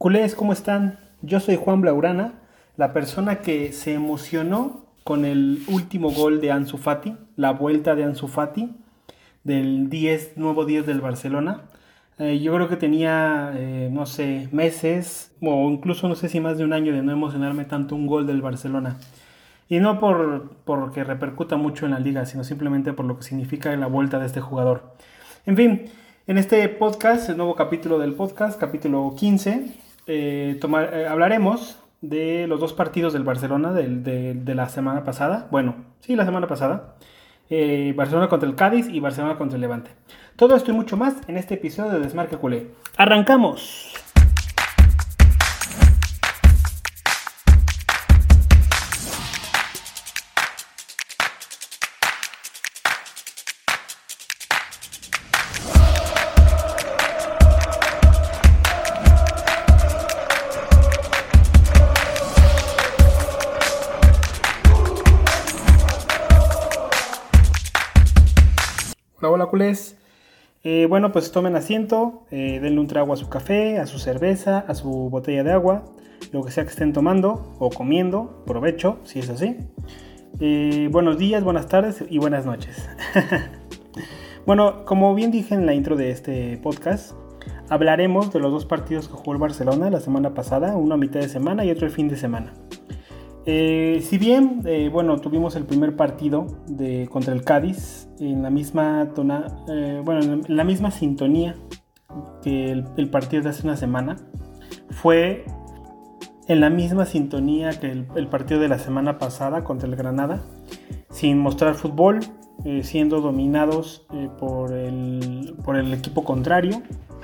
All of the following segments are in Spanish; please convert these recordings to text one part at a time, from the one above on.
Culés, ¿cómo están? Yo soy Juan Blaurana, la persona que se emocionó con el último gol de Ansu Fati, la vuelta de Ansu Fati del 10, nuevo 10 del Barcelona. Eh, yo creo que tenía, eh, no sé, meses o incluso no sé si más de un año de no emocionarme tanto un gol del Barcelona. Y no por porque repercuta mucho en la liga, sino simplemente por lo que significa la vuelta de este jugador. En fin, en este podcast, el nuevo capítulo del podcast, capítulo 15, tomar, eh, hablaremos de los dos partidos del Barcelona de, la semana pasada. Bueno, sí, la semana pasada. Eh, Barcelona contra el Cádiz y Barcelona contra el Levante. Todo esto y mucho más en este episodio de Desmarque Culé. ¡Arrancamos! Eh, bueno, pues tomen asiento, eh, denle un trago a su café, a su cerveza, a su botella de agua, lo que sea que estén tomando o comiendo, provecho, si es así. Eh, buenos días, buenas tardes y buenas noches. bueno, como bien dije en la intro de este podcast, hablaremos de los dos partidos que jugó el Barcelona la semana pasada, uno a mitad de semana y otro el fin de semana. Eh, si bien, eh, bueno, tuvimos el primer partido de, contra el Cádiz en la misma eh, bueno, en la misma sintonía que el, partido de hace una semana, fue en la misma sintonía que el, partido de la semana pasada contra el Granada, sin mostrar fútbol, siendo dominados por, el, por el equipo contrario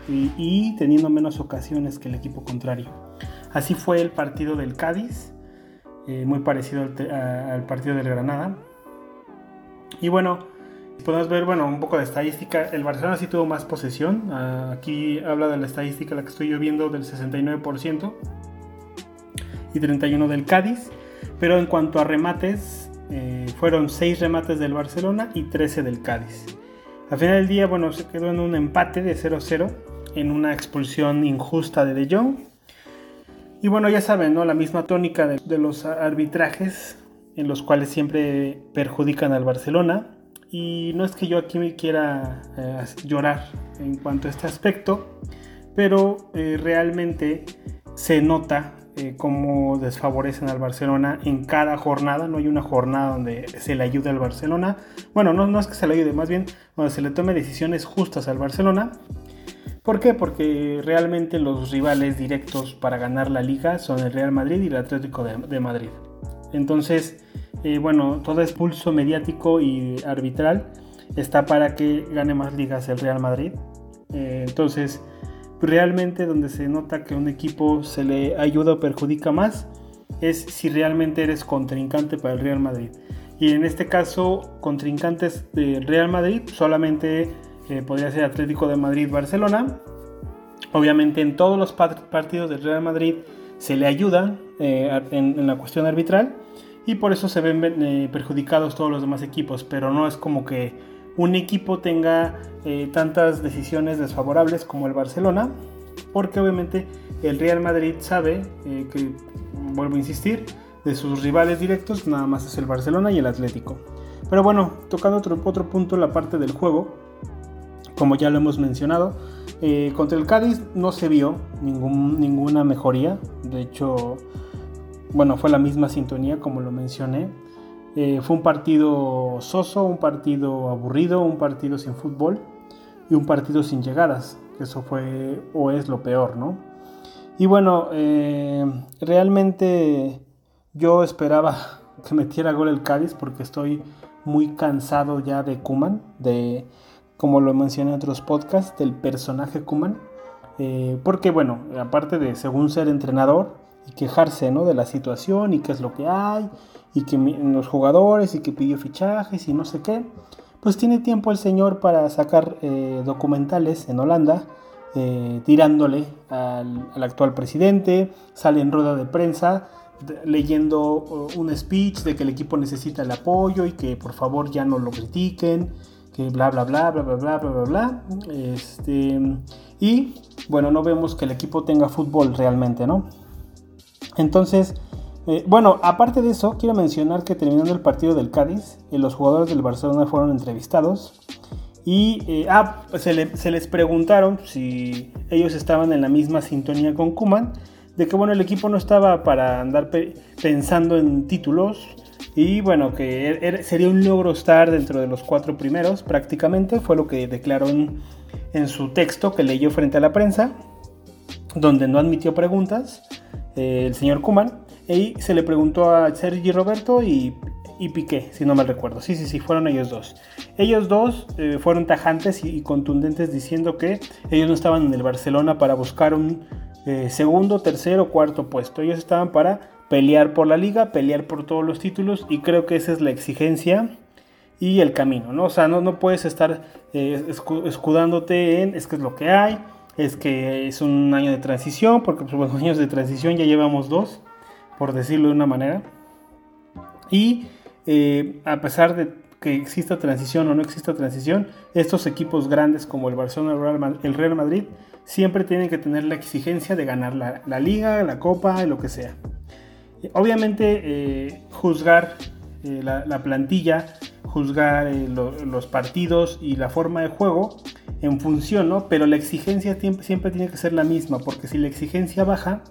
y teniendo menos ocasiones que el equipo contrario. Así fue el partido del Cádiz eh, muy parecido al, partido del Granada. Y bueno, podemos ver bueno, un poco de estadística. El Barcelona sí tuvo más posesión. Ah, aquí habla de la estadística, la que estoy yo viendo, del 69% y 31% del Cádiz. Pero en cuanto a remates, eh, fueron 6 remates del Barcelona y 13 del Cádiz. Al final del día, bueno, se quedó en un empate de 0-0 en una expulsión injusta de De Jong y bueno, ya saben, ¿no? La misma tónica de, los arbitrajes en los cuales siempre perjudican al Barcelona. Y no es que yo aquí me quiera eh, llorar en cuanto a este aspecto, pero eh, realmente se nota eh, cómo desfavorecen al Barcelona en cada jornada. No hay una jornada donde se le ayude al Barcelona. Bueno, no, no es que se le ayude, más bien donde se le tome decisiones justas al Barcelona. ¿Por qué? Porque realmente los rivales directos para ganar la liga son el Real Madrid y el Atlético de, Madrid. Entonces, eh, bueno, todo expulso mediático y arbitral está para que gane más ligas el Real Madrid. Eh, entonces, realmente donde se nota que un equipo se le ayuda o perjudica más es si realmente eres contrincante para el Real Madrid. Y en este caso, contrincantes del Real Madrid solamente podría ser Atlético de Madrid-Barcelona. Obviamente en todos los partidos del Real Madrid se le ayuda eh, en, la cuestión arbitral y por eso se ven eh, perjudicados todos los demás equipos, pero no es como que un equipo tenga eh, tantas decisiones desfavorables como el Barcelona, porque obviamente el Real Madrid sabe que, vuelvo a insistir, de sus rivales directos nada más es el Barcelona y el Atlético. Pero bueno, tocando otro, otro punto, la parte del juego, como ya lo hemos mencionado. Eh, contra el Cádiz no se vio ningún, ninguna mejoría, de hecho, bueno, fue la misma sintonía como lo mencioné. Eh, fue un partido soso, un partido aburrido, un partido sin fútbol y un partido sin llegadas. Eso fue o es lo peor, ¿no? Y bueno, eh, realmente yo esperaba que metiera gol el Cádiz porque estoy muy cansado ya de Kuman, de como lo mencioné en otros podcasts, del personaje Kuman. Eh, porque bueno, aparte de según ser entrenador y quejarse ¿no? de la situación y qué es lo que hay, y que los jugadores y que pidió fichajes y no sé qué, pues tiene tiempo el señor para sacar eh, documentales en Holanda eh, tirándole al, al, actual presidente, sale en rueda de prensa leyendo un speech de que el equipo necesita el apoyo y que por favor ya no lo critiquen que bla bla bla bla bla bla bla bla Este, y bueno, no vemos que el equipo tenga fútbol realmente, ¿no? Entonces, eh, bueno, aparte de eso, quiero mencionar que terminando el partido del Cádiz, eh, los jugadores del Barcelona fueron entrevistados y eh, ah, se, les preguntaron si ellos estaban en la misma sintonía con Kuman, de que bueno, el equipo no estaba para andar pensando en títulos y bueno, que er, er, sería un logro estar dentro de los cuatro primeros prácticamente, fue lo que declaró en, su texto que leyó frente a la prensa, donde no admitió preguntas el señor Kuman. Y se le preguntó a Sergi Roberto y y Piqué, si no mal recuerdo. Sí, sí, sí, fueron ellos dos. Ellos dos eh, fueron tajantes y, contundentes diciendo que ellos no estaban en el Barcelona para buscar un eh, segundo, tercero, cuarto puesto. Ellos estaban para pelear por la liga, pelear por todos los títulos y creo que esa es la exigencia y el camino, ¿no? O sea, no, no puedes estar eh, escudándote en es que es lo que hay, es que es un año de transición, porque pues, los años de transición ya llevamos dos, por decirlo de una manera. Y eh, a pesar de que exista transición o no exista transición, estos equipos grandes como el Barcelona el Real Madrid siempre tienen que tener la exigencia de ganar la, liga, la copa, lo que sea. Obviamente eh, juzgar eh, la, plantilla, juzgar los partidos y la forma de juego en función, ¿no? Pero la exigencia siempre tiene que ser la misma, porque si la exigencia baja,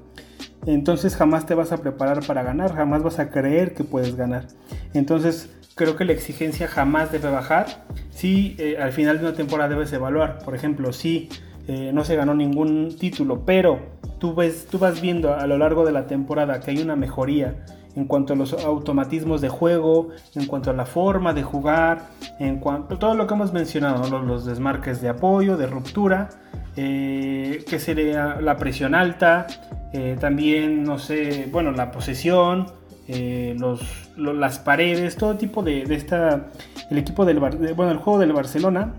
entonces jamás te vas a preparar para ganar, jamás vas a creer que puedes ganar. Entonces creo que la exigencia jamás debe bajar. Si eh, al final de una temporada debes evaluar, por ejemplo, si eh, no se ganó ningún título, pero tú, ves, tú vas viendo a lo largo de la temporada que hay una mejoría en cuanto a los automatismos de juego, en cuanto a la forma de jugar, en cuanto a todo lo que hemos mencionado, los, desmarques de apoyo, de ruptura, eh, que sería la presión alta, eh, también, no sé, bueno, la posesión, eh, las paredes, todo tipo de, esta, el equipo del, bueno, el juego del Barcelona,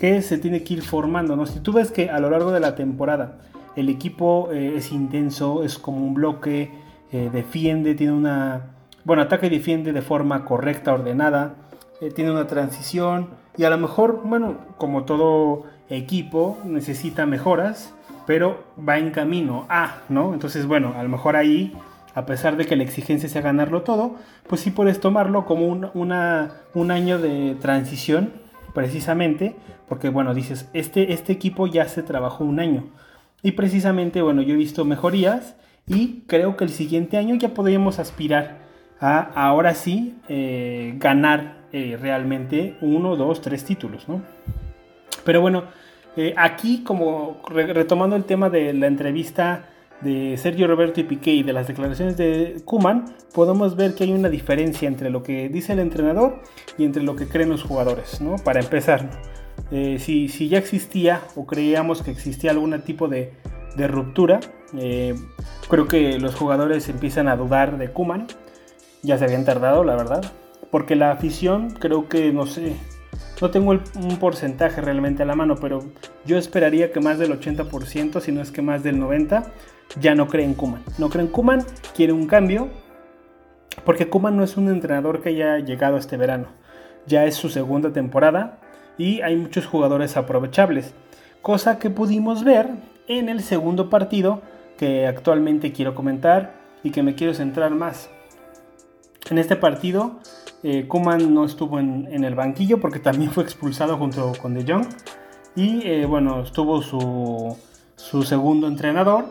que se tiene que ir formando, ¿no? Si tú ves que a lo largo de la temporada el equipo es intenso, es como un bloque, eh, defiende, tiene una... Bueno, ataca y defiende de forma correcta, ordenada, eh, tiene una transición y a lo mejor, bueno, como todo equipo, necesita mejoras, pero va en camino a, ¿no? Entonces, bueno, a lo mejor ahí, a pesar de que la exigencia sea ganarlo todo, pues sí puedes tomarlo como un, un año de transición, precisamente, porque, bueno, dices, este, este equipo ya se trabajó un año. Y precisamente, bueno, yo he visto mejorías y creo que el siguiente año ya podríamos aspirar a ahora sí eh, ganar eh, realmente uno, dos, tres títulos, ¿no? Pero bueno, eh, aquí como retomando el tema de la entrevista de Sergio Roberto y Piqué y de las declaraciones de Kuman, podemos ver que hay una diferencia entre lo que dice el entrenador y entre lo que creen los jugadores, ¿no? Para empezar, si, si, ya existía o creíamos que existía algún tipo de, de ruptura, eh, creo que los jugadores empiezan a dudar de Kuman. Ya se habían tardado, la verdad. Porque la afición, creo que, no sé, no tengo un porcentaje realmente a la mano, pero yo esperaría que más del 80%, si no es que más del 90%, ya no creen Kuman. No creen Kuman, quiere un cambio, porque Kuman no es un entrenador que haya llegado este verano. Ya es su segunda temporada y hay muchos jugadores aprovechables. Cosa que pudimos ver en el segundo partido que actualmente quiero comentar y que me quiero centrar más. En este partido, eh, Kuman no estuvo en, el banquillo porque también fue expulsado junto con De Jong. Y eh, bueno, estuvo su, su, segundo entrenador.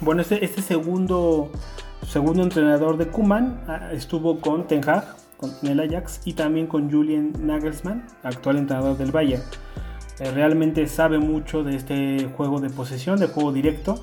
Bueno, este, este segundo, segundo entrenador de Kuman ah, estuvo con Ten Hag, con el Ajax y también con Julian Nagelsmann, actual entrenador del Bayern. Eh, realmente sabe mucho de este juego de posesión, de juego directo.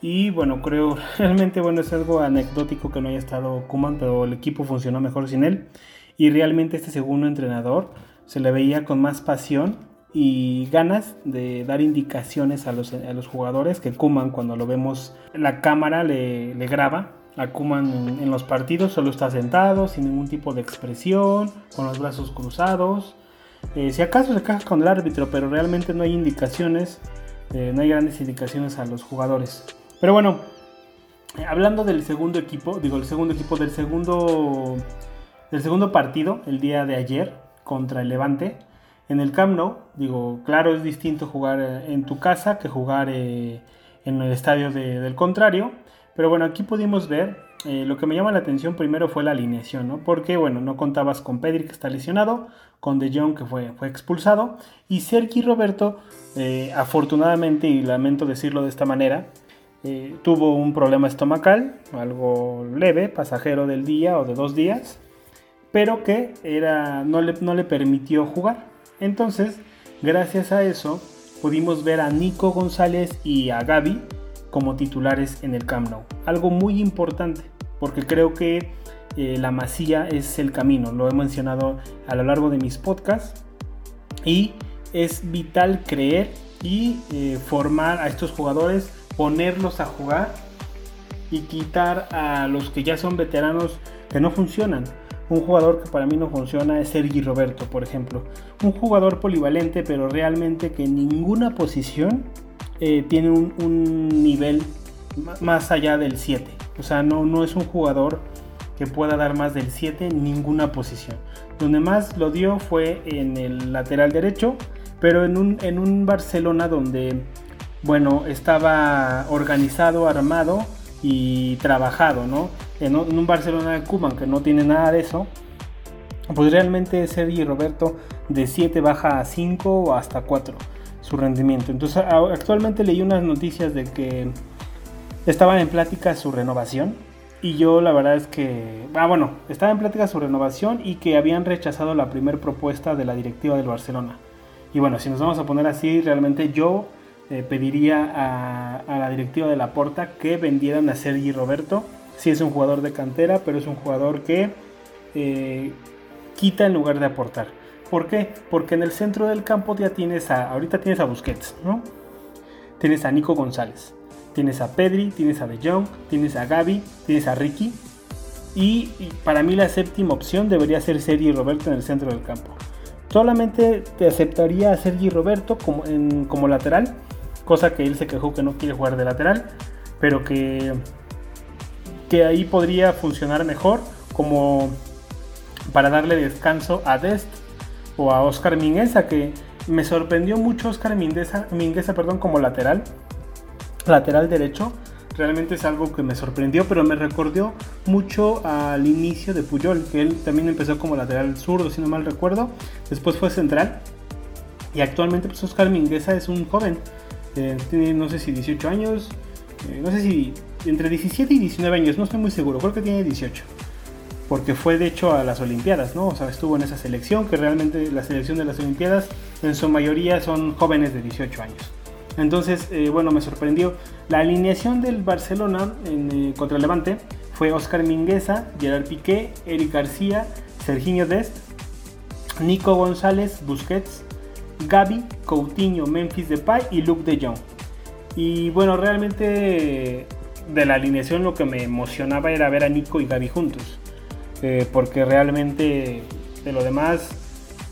Y bueno, creo realmente bueno es algo anecdótico que no haya estado Kuman, pero el equipo funcionó mejor sin él. Y realmente este segundo entrenador se le veía con más pasión y ganas de dar indicaciones a los, a los jugadores que Kuman cuando lo vemos la cámara le, le graba a Kuman en, los partidos solo está sentado sin ningún tipo de expresión con los brazos cruzados eh, si acaso se caja con el árbitro, pero realmente no hay indicaciones, eh, no hay grandes indicaciones a los jugadores. Pero bueno, eh, hablando del segundo equipo, digo el segundo equipo del segundo, del segundo partido, el día de ayer contra el Levante, en el Camp Nou. Digo, claro, es distinto jugar en tu casa que jugar en el estadio del contrario. Pero bueno, aquí pudimos ver, eh, lo que me llama la atención primero fue la alineación, ¿no? Porque, bueno, no contabas con Pedri que está lesionado, con De Jong que fue, expulsado, y Sergi Roberto, afortunadamente, y lamento decirlo de esta manera, tuvo un problema estomacal, algo leve, pasajero del día o de dos días, pero que era, no, le, no le permitió jugar. Entonces, gracias a eso, pudimos ver a Nico González y a Gaby como titulares en el Camp Nou. Algo muy importante, porque creo que eh, la masía es el camino, lo he mencionado a lo largo de mis podcasts, y es vital creer y eh, formar a estos jugadores, ponerlos a jugar y quitar a los que ya son veteranos que no funcionan. Un jugador que para mí no funciona es Sergi Roberto, por ejemplo. Un jugador polivalente, pero realmente que en ninguna posición eh, tiene un, nivel más allá del 7. O sea, no, no es un jugador que pueda dar más del 7 en ninguna posición. Donde más lo dio fue en el lateral derecho, pero en un, en un Barcelona donde, bueno, estaba organizado, armado y trabajado, ¿no? En, un Barcelona de Cuban que no tiene nada de eso, pues realmente Sergi Roberto de 7 baja a 5 o hasta 4 su rendimiento. Entonces actualmente leí unas noticias de que estaba en plática su renovación y yo la verdad es que, ah bueno, estaba en plática su renovación y que habían rechazado la primera propuesta de la directiva del Barcelona. Y bueno, si nos vamos a poner así, realmente yo eh, pediría a, la directiva de la Porta que vendieran a Sergi Roberto sí es un jugador de cantera, pero es un jugador que eh, quita en lugar de aportar. ¿Por qué? Porque en el centro del campo ya tienes a, ahorita tienes a Busquets, ¿no? Tienes a Nico González, tienes a Pedri, tienes a De Jong, tienes a Gaby, tienes a Ricky. Y, para mí la séptima opción debería ser Sergi Roberto en el centro del campo. Solamente te aceptaría a Sergi Roberto como, como lateral, cosa que él se quejó que no quiere jugar de lateral, pero que que ahí podría funcionar mejor como para darle descanso a Dest o a Oscar Mingueza, que me sorprendió mucho Oscar Mingueza, perdón, como lateral, lateral derecho. Realmente es algo que me sorprendió, pero me recordó mucho al inicio de Puyol, que él también empezó como lateral zurdo, si no mal recuerdo. Después fue central. Y actualmente pues Oscar Mingueza es un joven. Eh, tiene no sé si 18 años, eh, no sé si entre 17 y 19 años, no estoy muy seguro, creo que tiene 18. Porque fue de hecho a las Olimpiadas, ¿no? O sea, estuvo en esa selección, que realmente la selección de las Olimpiadas en su mayoría son jóvenes de 18 años. Entonces, eh, bueno, me sorprendió. La alineación del Barcelona en, eh, contra Levante fue Oscar Mingueza, Gerard Piqué, Eric García, Serginho Dest, Nico González, Busquets, Gaby, Coutinho, Memphis Depay y Luke de Jong. Y bueno, realmente de la alineación lo que me emocionaba era ver a Nico y Gaby juntos. Eh, porque realmente de lo demás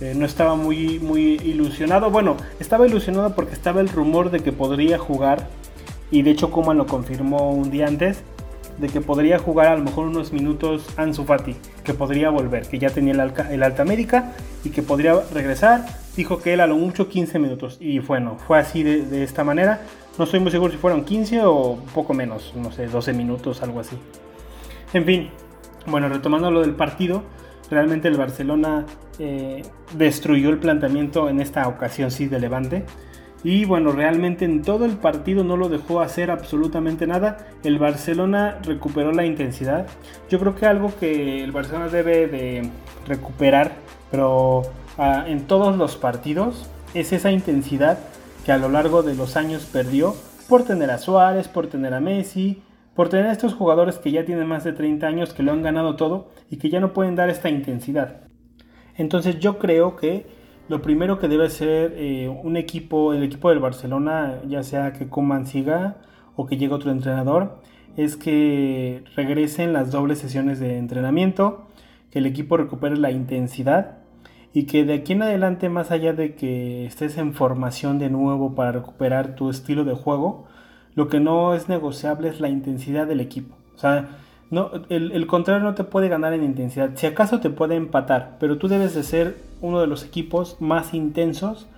eh, no estaba muy, muy ilusionado. Bueno, estaba ilusionado porque estaba el rumor de que podría jugar. Y de hecho Kuman lo confirmó un día antes. De que podría jugar a lo mejor unos minutos Ansu Fati. Que podría volver. Que ya tenía el, el alta médica. Y que podría regresar. Dijo que él a lo mucho 15 minutos. Y bueno, fue así de, de esta manera. No estoy muy seguro si fueron 15 o poco menos, no sé, 12 minutos, algo así. En fin, bueno, retomando lo del partido, realmente el Barcelona eh, destruyó el planteamiento en esta ocasión, sí, de Levante. Y bueno, realmente en todo el partido no lo dejó hacer absolutamente nada. El Barcelona recuperó la intensidad. Yo creo que algo que el Barcelona debe de recuperar, pero ah, en todos los partidos, es esa intensidad que a lo largo de los años perdió por tener a Suárez, por tener a Messi, por tener a estos jugadores que ya tienen más de 30 años, que lo han ganado todo y que ya no pueden dar esta intensidad. Entonces yo creo que lo primero que debe ser eh, un equipo, el equipo del Barcelona, ya sea que Koeman siga o que llegue otro entrenador, es que regresen las dobles sesiones de entrenamiento, que el equipo recupere la intensidad y que de aquí en adelante, más allá de que estés en formación de nuevo para recuperar tu estilo de juego, lo que no es negociable es la intensidad del equipo. O sea, no, el, contrario no te puede ganar en intensidad. Si acaso te puede empatar, pero tú debes de ser uno de los equipos más intensos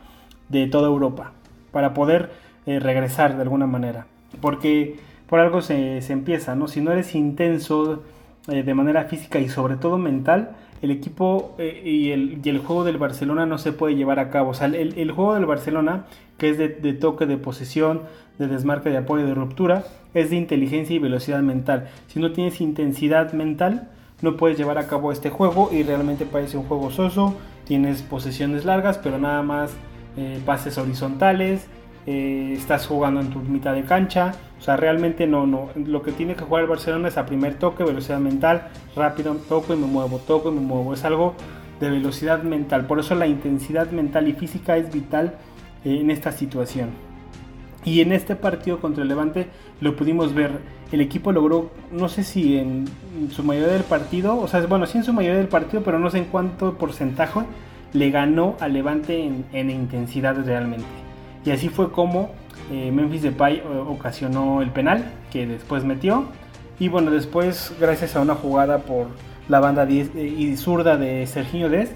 de toda Europa para poder eh, regresar de alguna manera. Porque por algo se, empieza, ¿no? Si no eres intenso eh, de manera física y sobre todo mental, el equipo eh, y, el, juego del Barcelona no se puede llevar a cabo. O sea, el, juego del Barcelona, que es de, toque, de posesión, de desmarque, de apoyo, de ruptura, es de inteligencia y velocidad mental. Si no tienes intensidad mental, no puedes llevar a cabo este juego y realmente parece un juego soso. Tienes posesiones largas, pero nada más eh, pases horizontales. Eh, estás jugando en tu mitad de cancha. O sea, realmente no, no. Lo que tiene que jugar el Barcelona es a primer toque, velocidad mental, rápido, toco y me muevo, toco y me muevo. Es algo de velocidad mental. Por eso la intensidad mental y física es vital eh, en esta situación. Y en este partido contra el Levante lo pudimos ver. El equipo logró, no sé si en su mayoría del partido, o sea, bueno, sí en su mayoría del partido, pero no sé en cuánto porcentaje le ganó al Levante en, en intensidad realmente. Y así fue como eh, Memphis Depay eh, ocasionó el penal que después metió. Y bueno, después, gracias a una jugada por la banda eh, y zurda de Serginho Dest,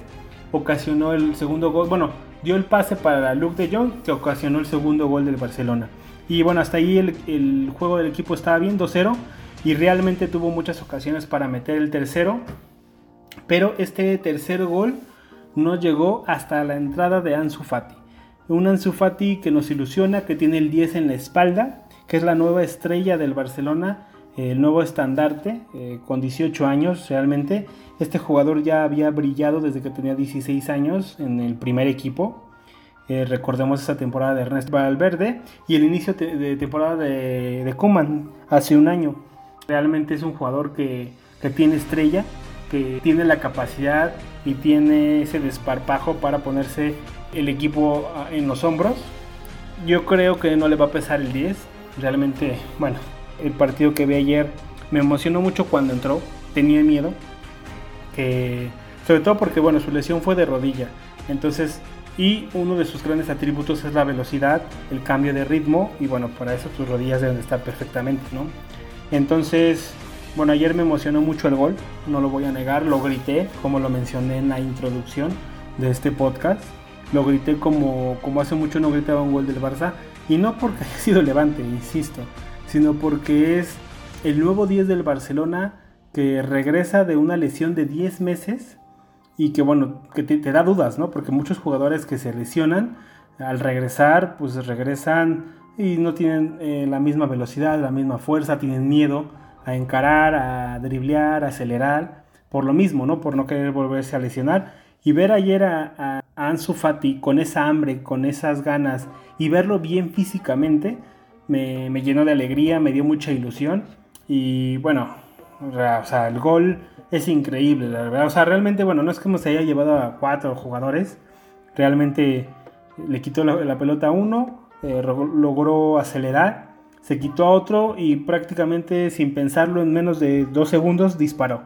ocasionó el segundo gol. Bueno, dio el pase para Luke de Jong, que ocasionó el segundo gol del Barcelona. Y bueno, hasta ahí el, juego del equipo estaba bien, 2-0. Y realmente tuvo muchas ocasiones para meter el tercero. Pero este tercer gol no llegó hasta la entrada de Ansu Fati. Un Ansu Fati que nos ilusiona, que tiene el 10 en la espalda, que es la nueva estrella del Barcelona, el nuevo estandarte, eh, con 18 años realmente. Este jugador ya había brillado desde que tenía 16 años en el primer equipo. Eh, recordemos esa temporada de Ernest Valverde y el inicio de temporada de, de Kuman hace un año. Realmente es un jugador que, que tiene estrella, que tiene la capacidad y tiene ese desparpajo para ponerse el equipo ah, en los hombros. Yo creo que no le va a pesar el 10. Realmente, bueno, el partido que vi ayer me emocionó mucho cuando entró. Tenía miedo. Que, sobre todo porque, bueno, su lesión fue de rodilla. Entonces, y uno de sus grandes atributos es la velocidad, el cambio de ritmo. Y bueno, para eso sus rodillas deben estar perfectamente, ¿no? Entonces, bueno, ayer me emocionó mucho el gol. No lo voy a negar. Lo grité, como lo mencioné en la introducción de este podcast lo grité como, como hace mucho no gritaba un gol del Barça. Y no porque haya sido Levante, insisto, sino porque es el nuevo 10 del Barcelona que regresa de una lesión de 10 meses y que bueno, que te, da dudas, ¿no? Porque muchos jugadores que se lesionan al regresar, pues regresan y no tienen eh, la misma velocidad, la misma fuerza, tienen miedo a encarar, a driblear, a acelerar, por lo mismo, ¿no? Por no querer volverse a lesionar. Y ver ayer a, Ansu Fati con esa hambre, con esas ganas y verlo bien físicamente me, llenó de alegría, me dio mucha ilusión y bueno, o sea, el gol es increíble, la verdad. O sea, realmente, bueno, no es como se haya llevado a cuatro jugadores, realmente le quitó la, pelota a uno, eh, logró acelerar, se quitó a otro y prácticamente sin pensarlo en menos de dos segundos disparó.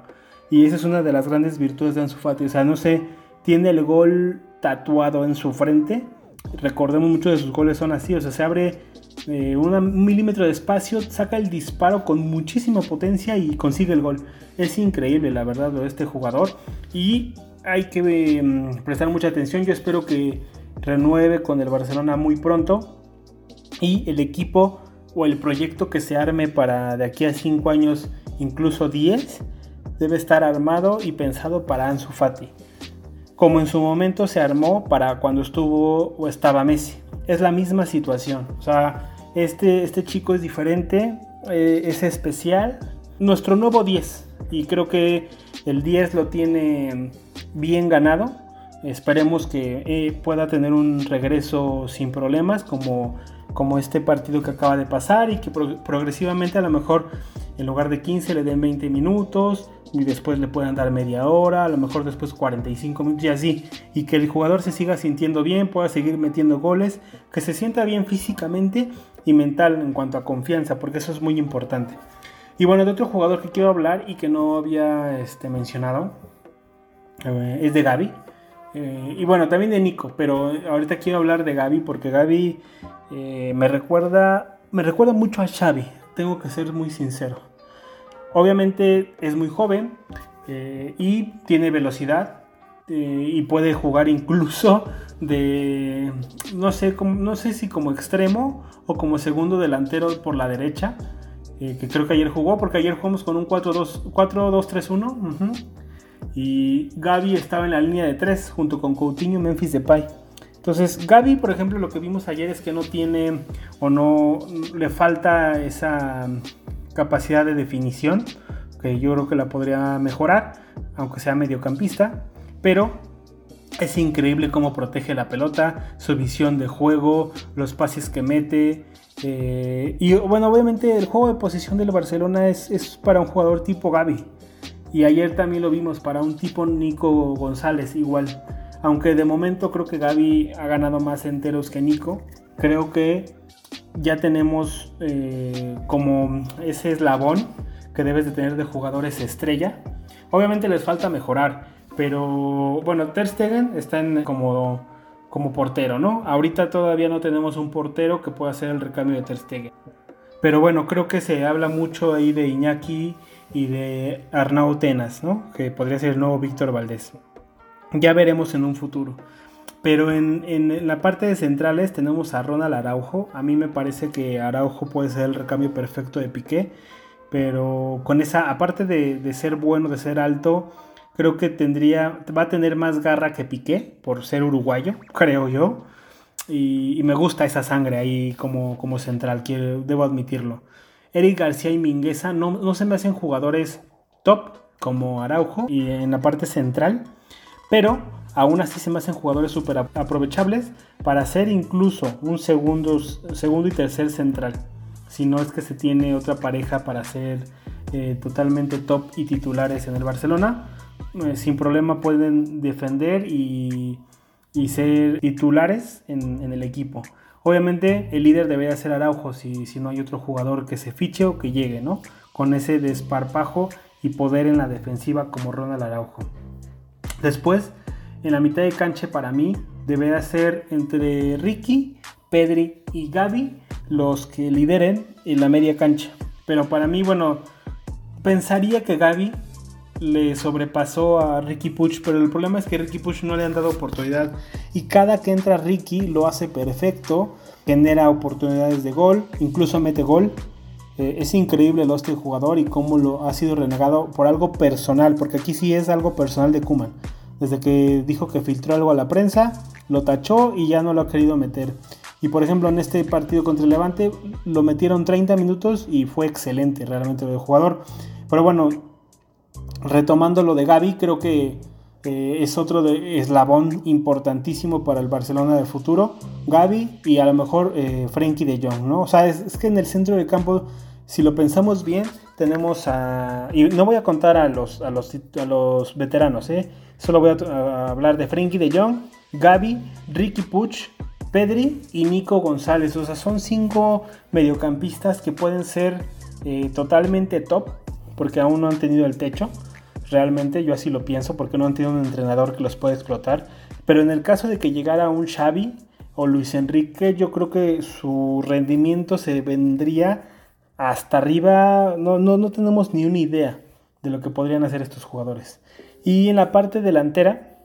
Y esa es una de las grandes virtudes de Ansu Fati. O sea, no sé, tiene el gol tatuado en su frente. Recordemos muchos de sus goles son así, o sea, se abre eh, un milímetro de espacio, saca el disparo con muchísima potencia y consigue el gol. Es increíble, la verdad, de este jugador. Y hay que em, prestar mucha atención. Yo espero que renueve con el Barcelona muy pronto. Y el equipo o el proyecto que se arme para de aquí a 5 años, incluso 10, debe estar armado y pensado para Ansu Fati como en su momento se armó para cuando estuvo o estaba Messi. Es la misma situación. O sea, este, este chico es diferente, eh, es especial. Nuestro nuevo 10. Y creo que el 10 lo tiene bien ganado. Esperemos que eh, pueda tener un regreso sin problemas como, como este partido que acaba de pasar y que progresivamente a lo mejor en lugar de 15 le den 20 minutos y después le puedan dar media hora, a lo mejor después 45 minutos y así, y que el jugador se siga sintiendo bien, pueda seguir metiendo goles, que se sienta bien físicamente y mental en cuanto a confianza, porque eso es muy importante. Y bueno, de otro jugador que quiero hablar y que no había este, mencionado eh, es de Gaby. Eh, y bueno, también de Nico, pero ahorita quiero hablar de Gaby porque Gaby eh, me recuerda me recuerda mucho a Xavi, tengo que ser muy sincero. Obviamente es muy joven eh, y tiene velocidad, eh, y puede jugar incluso de, no sé, no sé si como extremo o como segundo delantero por la derecha, que creo que ayer jugó, porque ayer jugamos con un 4-2-3-1. Y Gaby estaba en la línea de 3 junto con Coutinho y Memphis Depay. Entonces, Gaby, por ejemplo, lo que vimos ayer es que no tiene o no le falta esa capacidad de definición, que yo creo que la podría mejorar, aunque sea mediocampista, pero es increíble cómo protege la pelota, su visión de juego, los pases que mete. Eh, y bueno, obviamente el juego de posición del Barcelona es, es para un jugador tipo Gaby. Y ayer también lo vimos para un tipo Nico González igual. Aunque de momento creo que Gaby ha ganado más enteros que Nico. Creo que ya tenemos eh, como ese eslabón que debes de tener de jugadores estrella. Obviamente les falta mejorar, pero bueno, Ter Stegen está en como, como portero, ¿no? Ahorita todavía no tenemos un portero que pueda hacer el recambio de Ter Stegen. Pero bueno, creo que se habla mucho ahí de Iñaki y de Arnau Tenas, ¿no? Que podría ser el nuevo Víctor Valdés. Ya veremos en un futuro. Pero en, la parte de centrales tenemos a Ronald Araujo. A mí me parece que Araujo puede ser el recambio perfecto de Piqué. Pero con esa, aparte de, ser bueno, de ser alto, creo que tendría, va a tener más garra que Piqué por ser uruguayo, creo yo. Y, me gusta esa sangre ahí como, como central, quiero, debo admitirlo. Eric García y Mingueza no, no se me hacen jugadores top como Araujo y en la parte central pero aún así se me hacen jugadores súper aprovechables para ser incluso un segundo, y tercer central. Si no es que se tiene otra pareja para ser eh, totalmente top y titulares en el Barcelona, eh, sin problema pueden defender y, ser titulares en, el equipo. Obviamente el líder debería ser Araujo si, si no hay otro jugador que se fiche o que llegue, ¿no? Con ese desparpajo y poder en la defensiva como Ronald Araujo. Después, en la mitad de cancha para mí deberá ser entre Ricky, Pedri y Gaby los que lideren en la media cancha. Pero para mí, bueno, pensaría que Gaby le sobrepasó a Ricky Puch, pero el problema es que Ricky Puch no le han dado oportunidad y cada que entra Ricky lo hace perfecto, genera oportunidades de gol, incluso mete gol. Eh, es increíble el este jugador y cómo lo ha sido renegado por algo personal, porque aquí sí es algo personal de Kuman. Desde que dijo que filtró algo a la prensa, lo tachó y ya no lo ha querido meter. Y por ejemplo, en este partido contra el Levante lo metieron 30 minutos y fue excelente realmente el jugador. Pero bueno, retomando lo de Gaby, creo que eh, es otro de, eslabón importantísimo para el Barcelona del futuro. Gaby y a lo mejor eh, de Jong, ¿no? O sea, es, que en el centro del campo, si lo pensamos bien, tenemos a. Y no voy a contar a los, a los, a los veteranos, ¿eh? Solo voy a, hablar de Frenkie de Jong, Gaby, Ricky Puch, Pedri y Nico González. O sea, son cinco mediocampistas que pueden ser eh, totalmente top porque aún no han tenido el techo. Realmente yo así lo pienso porque no han tenido un entrenador que los pueda explotar. Pero en el caso de que llegara un Xavi o Luis Enrique, yo creo que su rendimiento se vendría hasta arriba. No, no, no tenemos ni una idea de lo que podrían hacer estos jugadores. Y en la parte delantera,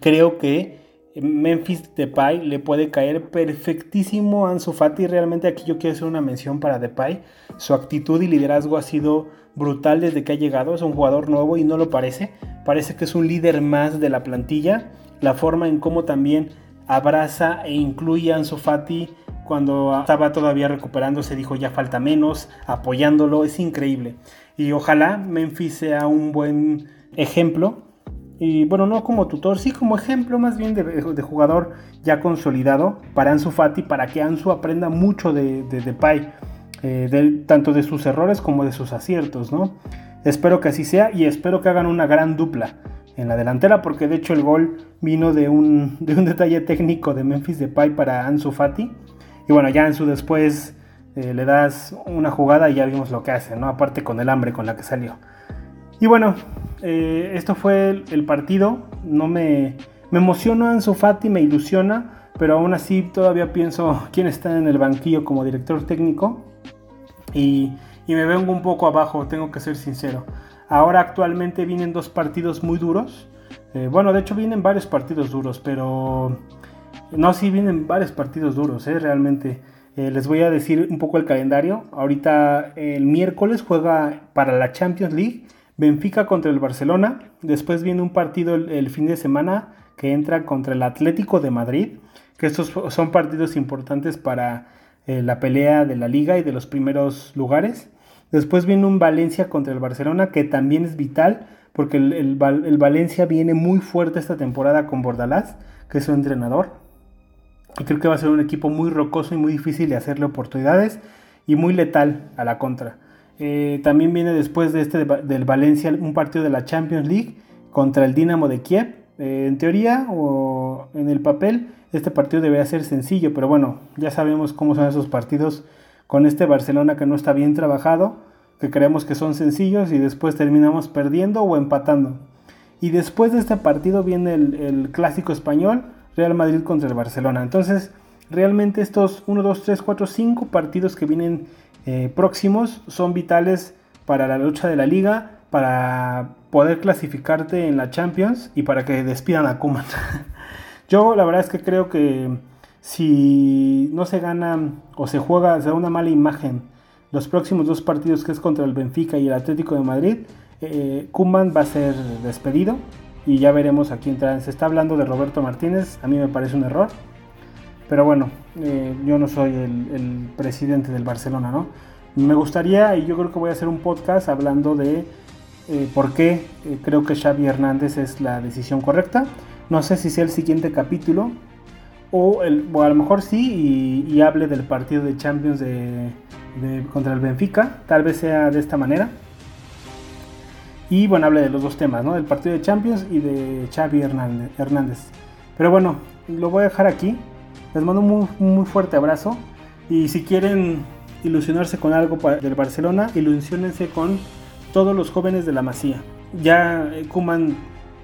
creo que Memphis Depay le puede caer perfectísimo a Ansu Fati. Realmente aquí yo quiero hacer una mención para Depay. Su actitud y liderazgo ha sido brutal desde que ha llegado. Es un jugador nuevo y no lo parece. Parece que es un líder más de la plantilla. La forma en cómo también abraza e incluye a Ansu Fati cuando estaba todavía recuperándose dijo ya falta menos, apoyándolo, es increíble. Y ojalá Memphis sea un buen ejemplo, y bueno, no como tutor, sí como ejemplo más bien de, jugador ya consolidado para Ansu Fati, para que Ansu aprenda mucho de, de, Pai, eh, tanto de sus errores como de sus aciertos, ¿no? Espero que así sea y espero que hagan una gran dupla en la delantera, porque de hecho el gol vino de un, de un detalle técnico de Memphis Depay para Ansu Fati. Y bueno, ya Ansu después eh, le das una jugada y ya vimos lo que hace, ¿no? Aparte con el hambre con la que salió. Y bueno, eh, esto fue el, partido. No me, me emociona Ansu Fati, me ilusiona, pero aún así todavía pienso quién está en el banquillo como director técnico. Y, y me vengo un poco abajo, tengo que ser sincero. Ahora actualmente vienen dos partidos muy duros. Eh, bueno, de hecho vienen varios partidos duros, pero... No, sí vienen varios partidos duros, ¿eh? realmente. Eh, les voy a decir un poco el calendario. Ahorita el miércoles juega para la Champions League Benfica contra el Barcelona. Después viene un partido el, fin de semana que entra contra el Atlético de Madrid. Que estos son partidos importantes para eh, la pelea de la liga y de los primeros lugares. Después viene un Valencia contra el Barcelona que también es vital porque el, Valencia viene muy fuerte esta temporada con Bordalás, que es su entrenador. Creo que va a ser un equipo muy rocoso y muy difícil de hacerle oportunidades y muy letal a la contra. Eh, también viene después de este del Valencia un partido de la Champions League contra el Dinamo de Kiev. Eh, en teoría o en el papel, este partido debería ser sencillo, pero bueno, ya sabemos cómo son esos partidos con este Barcelona que no está bien trabajado, que creemos que son sencillos y después terminamos perdiendo o empatando. Y después de este partido viene el, clásico español, Real Madrid contra el Barcelona. Entonces, realmente estos 1, 2, 3, 4, 5 partidos que vienen eh, próximos son vitales para la lucha de la liga, para poder clasificarte en la Champions y para que despidan a Kuman. Yo la verdad es que creo que si no se gana o se juega, se da una mala imagen los próximos dos partidos que es contra el Benfica y el Atlético de Madrid, eh, Kuman va a ser despedido y ya veremos a quién traen. Se está hablando de Roberto Martínez, a mí me parece un error. Pero bueno, eh, yo no soy el, presidente del Barcelona, ¿no? Me gustaría, y yo creo que voy a hacer un podcast hablando de eh, por qué eh, creo que Xavi Hernández es la decisión correcta. No sé si sea el siguiente capítulo, o, el, a lo mejor sí, y, hable del partido de Champions de, contra el Benfica, tal vez sea de esta manera. Y bueno, hable de los dos temas, ¿no? Del partido de Champions y de Xavi Hernández. Pero bueno, lo voy a dejar aquí. Les mando un muy, fuerte abrazo y si quieren ilusionarse con algo del Barcelona, ilusionense con todos los jóvenes de la Masía. Ya eh, Kuman,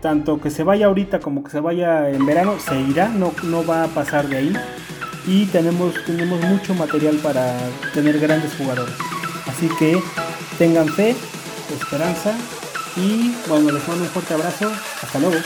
tanto que se vaya ahorita como que se vaya en verano, se irá, no, no va a pasar de ahí. Y tenemos, tenemos mucho material para tener grandes jugadores. Así que tengan fe, esperanza y bueno, les mando un fuerte abrazo. Hasta luego.